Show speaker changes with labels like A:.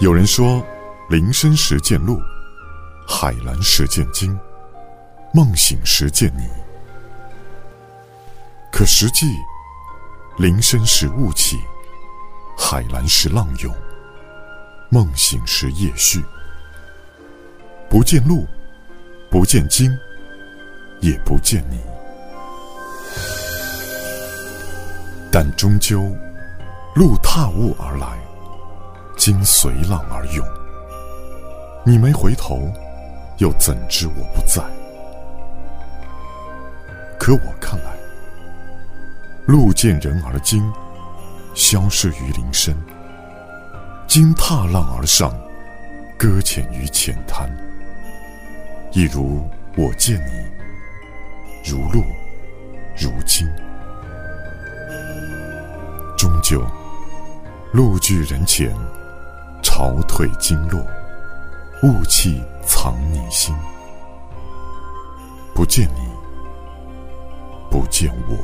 A: 有人说，林深时见鹿，海蓝时见鲸，梦醒时见你。可实际，林深时雾起，海蓝时浪涌，梦醒时夜续。不见鹿，不见鲸，也不见你。但终究，鹿踏雾而来，今随浪而涌。你没回头，又怎知我不在？可我看来，路见人而惊，消失于林深；鲸踏浪而上，搁浅于浅滩。一如我见你，如鹿，如鲸。终究，路距人前，潮退经络，雾气藏你心。不见你，不见我。